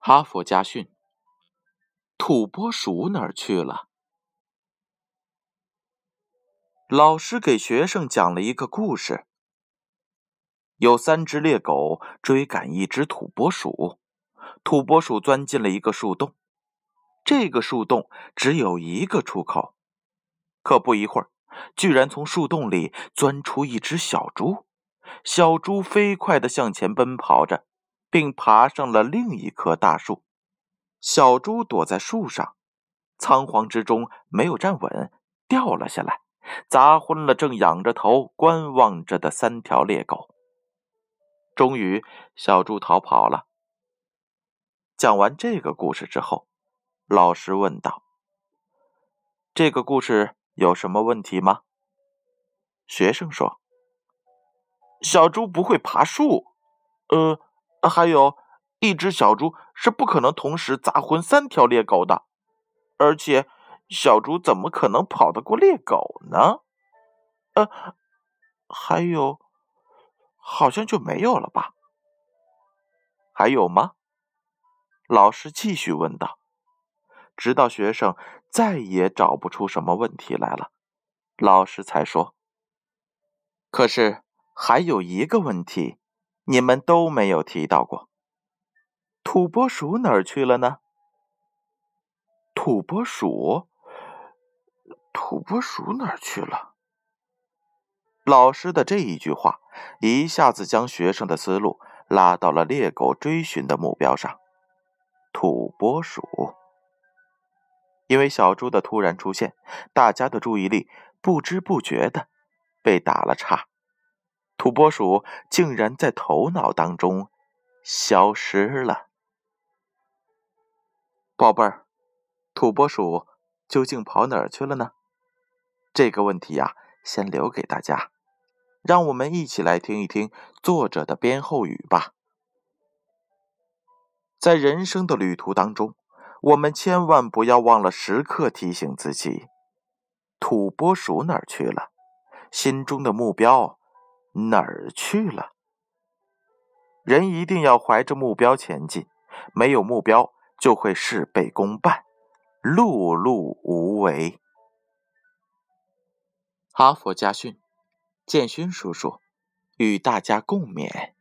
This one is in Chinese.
哈佛家训：土拨鼠哪儿去了？老师给学生讲了一个故事：有三只猎狗追赶一只土拨鼠，土拨鼠钻进了一个树洞。这个树洞只有一个出口，可不一会儿，居然从树洞里钻出一只小猪。小猪飞快地向前奔跑着。并爬上了另一棵大树，小猪躲在树上，仓皇之中没有站稳，掉了下来，砸昏了正仰着头观望着的三条猎狗。终于，小猪逃跑了。讲完这个故事之后，老师问道：“这个故事有什么问题吗？”学生说：“小猪不会爬树。”呃。还有一只小猪是不可能同时砸昏三条猎狗的，而且小猪怎么可能跑得过猎狗呢？呃，还有，好像就没有了吧？还有吗？老师继续问道，直到学生再也找不出什么问题来了，老师才说：“可是还有一个问题。”你们都没有提到过，土拨鼠哪儿去了呢？土拨鼠，土拨鼠哪儿去了？老师的这一句话一下子将学生的思路拉到了猎狗追寻的目标上——土拨鼠。因为小猪的突然出现，大家的注意力不知不觉的被打了岔。土拨鼠竟然在头脑当中消失了，宝贝儿，土拨鼠究竟跑哪儿去了呢？这个问题呀，先留给大家，让我们一起来听一听作者的编后语吧。在人生的旅途当中，我们千万不要忘了时刻提醒自己：土拨鼠哪儿去了？心中的目标。哪儿去了？人一定要怀着目标前进，没有目标就会事倍功半，碌碌无为。哈佛家训，建勋叔叔与大家共勉。